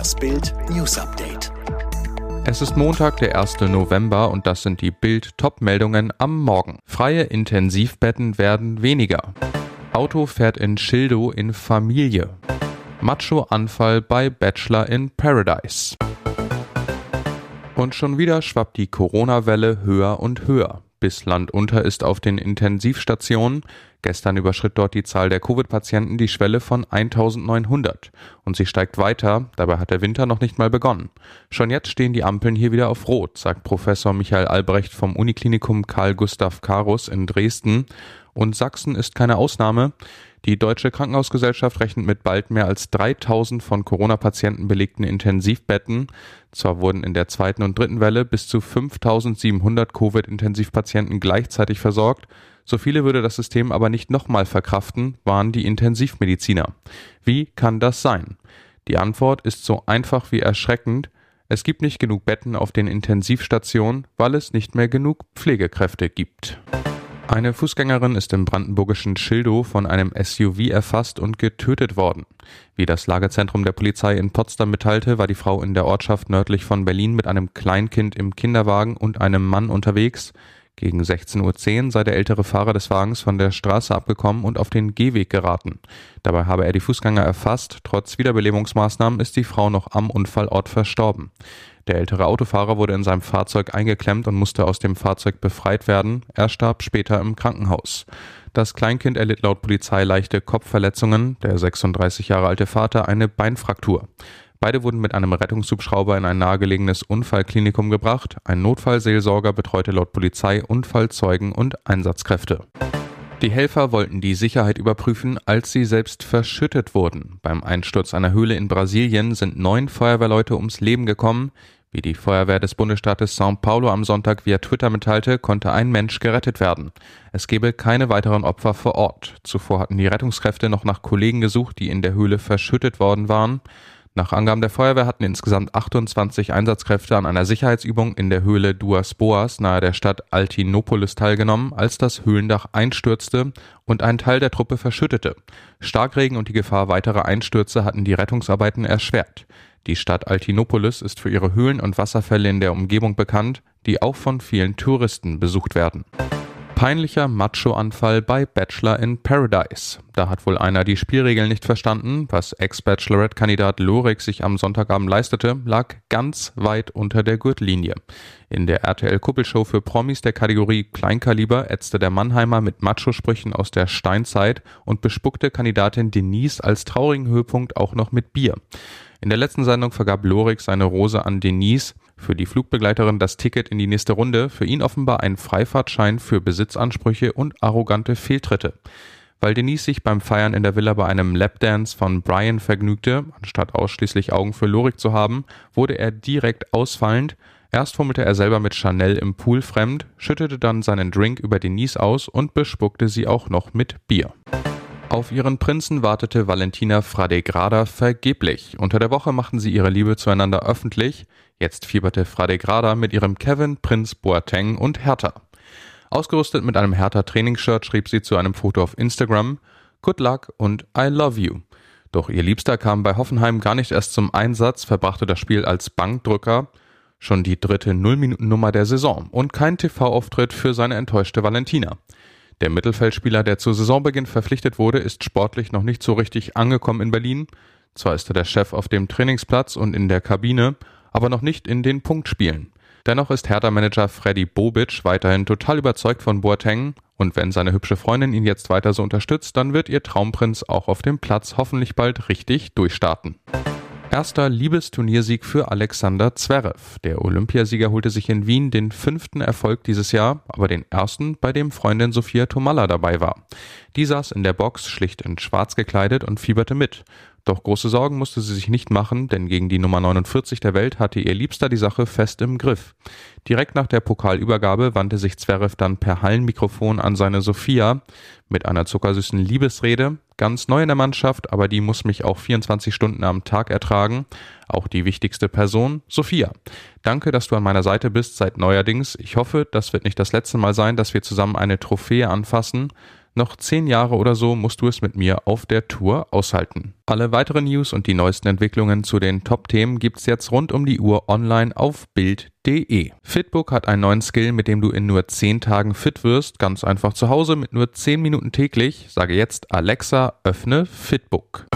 Das Bild News Update. Es ist Montag, der 1. November und das sind die Bild Top-Meldungen am Morgen. Freie Intensivbetten werden weniger. Auto fährt in Schildo in Familie. Macho-Anfall bei Bachelor in Paradise. Und schon wieder schwappt die Corona-Welle höher und höher. Bis Land unter ist auf den Intensivstationen. Gestern überschritt dort die Zahl der Covid-Patienten die Schwelle von 1900 und sie steigt weiter, dabei hat der Winter noch nicht mal begonnen. Schon jetzt stehen die Ampeln hier wieder auf Rot, sagt Professor Michael Albrecht vom Uniklinikum Karl Gustav Karus in Dresden und Sachsen ist keine Ausnahme. Die Deutsche Krankenhausgesellschaft rechnet mit bald mehr als 3000 von Corona-Patienten belegten Intensivbetten. Zwar wurden in der zweiten und dritten Welle bis zu 5700 Covid-Intensivpatienten gleichzeitig versorgt, so viele würde das System aber nicht nochmal verkraften, waren die Intensivmediziner. Wie kann das sein? Die Antwort ist so einfach wie erschreckend. Es gibt nicht genug Betten auf den Intensivstationen, weil es nicht mehr genug Pflegekräfte gibt. Eine Fußgängerin ist im brandenburgischen Schildow von einem SUV erfasst und getötet worden. Wie das Lagezentrum der Polizei in Potsdam mitteilte, war die Frau in der Ortschaft nördlich von Berlin mit einem Kleinkind im Kinderwagen und einem Mann unterwegs. Gegen 16.10 Uhr sei der ältere Fahrer des Wagens von der Straße abgekommen und auf den Gehweg geraten. Dabei habe er die Fußgänger erfasst. Trotz Wiederbelebungsmaßnahmen ist die Frau noch am Unfallort verstorben. Der ältere Autofahrer wurde in seinem Fahrzeug eingeklemmt und musste aus dem Fahrzeug befreit werden. Er starb später im Krankenhaus. Das Kleinkind erlitt laut Polizei leichte Kopfverletzungen, der 36 Jahre alte Vater eine Beinfraktur. Beide wurden mit einem Rettungshubschrauber in ein nahegelegenes Unfallklinikum gebracht. Ein Notfallseelsorger betreute laut Polizei Unfallzeugen und Einsatzkräfte. Die Helfer wollten die Sicherheit überprüfen, als sie selbst verschüttet wurden. Beim Einsturz einer Höhle in Brasilien sind neun Feuerwehrleute ums Leben gekommen. Wie die Feuerwehr des Bundesstaates São Paulo am Sonntag via Twitter mitteilte, konnte ein Mensch gerettet werden. Es gebe keine weiteren Opfer vor Ort. Zuvor hatten die Rettungskräfte noch nach Kollegen gesucht, die in der Höhle verschüttet worden waren. Nach Angaben der Feuerwehr hatten insgesamt 28 Einsatzkräfte an einer Sicherheitsübung in der Höhle Duas Boas nahe der Stadt Altinopolis teilgenommen, als das Höhlendach einstürzte und ein Teil der Truppe verschüttete. Starkregen und die Gefahr weiterer Einstürze hatten die Rettungsarbeiten erschwert. Die Stadt Altinopolis ist für ihre Höhlen und Wasserfälle in der Umgebung bekannt, die auch von vielen Touristen besucht werden. Peinlicher Macho-Anfall bei Bachelor in Paradise. Da hat wohl einer die Spielregeln nicht verstanden. Was Ex-Bachelorette-Kandidat Lorik sich am Sonntagabend leistete, lag ganz weit unter der Gürtellinie. In der RTL-Kuppelshow für Promis der Kategorie Kleinkaliber ätzte der Mannheimer mit Macho-Sprüchen aus der Steinzeit und bespuckte Kandidatin Denise als traurigen Höhepunkt auch noch mit Bier. In der letzten Sendung vergab Lorik seine Rose an Denise, für die Flugbegleiterin das Ticket in die nächste Runde, für ihn offenbar ein Freifahrtschein für Besitzansprüche und arrogante Fehltritte. Weil Denise sich beim Feiern in der Villa bei einem Lapdance von Brian vergnügte, anstatt ausschließlich Augen für Lorik zu haben, wurde er direkt ausfallend. Erst fummelte er selber mit Chanel im Pool fremd, schüttete dann seinen Drink über Denise aus und bespuckte sie auch noch mit Bier. Auf ihren Prinzen wartete Valentina Fradegrada vergeblich. Unter der Woche machten sie ihre Liebe zueinander öffentlich. Jetzt fieberte Fradegrada mit ihrem Kevin, Prinz Boateng und Hertha. Ausgerüstet mit einem Hertha Trainingsshirt schrieb sie zu einem Foto auf Instagram Good luck und I love you. Doch ihr Liebster kam bei Hoffenheim gar nicht erst zum Einsatz, verbrachte das Spiel als Bankdrücker. Schon die dritte Nullminutennummer der Saison und kein TV-Auftritt für seine enttäuschte Valentina. Der Mittelfeldspieler, der zu Saisonbeginn verpflichtet wurde, ist sportlich noch nicht so richtig angekommen in Berlin. Zwar ist er der Chef auf dem Trainingsplatz und in der Kabine, aber noch nicht in den Punktspielen. Dennoch ist Hertha-Manager Freddy Bobic weiterhin total überzeugt von Boateng und wenn seine hübsche Freundin ihn jetzt weiter so unterstützt, dann wird ihr Traumprinz auch auf dem Platz hoffentlich bald richtig durchstarten. Erster Liebesturniersieg für Alexander Zverev. Der Olympiasieger holte sich in Wien den fünften Erfolg dieses Jahr, aber den ersten, bei dem Freundin Sophia Tomalla dabei war. Die saß in der Box, schlicht in schwarz gekleidet und fieberte mit. Doch große Sorgen musste sie sich nicht machen, denn gegen die Nummer 49 der Welt hatte ihr Liebster die Sache fest im Griff. Direkt nach der Pokalübergabe wandte sich Zverev dann per Hallenmikrofon an seine Sophia mit einer zuckersüßen Liebesrede. Ganz neu in der Mannschaft, aber die muss mich auch 24 Stunden am Tag ertragen. Auch die wichtigste Person, Sophia. Danke, dass du an meiner Seite bist seit neuerdings. Ich hoffe, das wird nicht das letzte Mal sein, dass wir zusammen eine Trophäe anfassen. Noch zehn Jahre oder so musst du es mit mir auf der Tour aushalten. Alle weiteren News und die neuesten Entwicklungen zu den Top-Themen gibt's jetzt rund um die Uhr online auf Bild.de. Fitbook hat einen neuen Skill, mit dem du in nur 10 Tagen fit wirst, ganz einfach zu Hause mit nur 10 Minuten täglich. Sage jetzt Alexa, öffne Fitbook.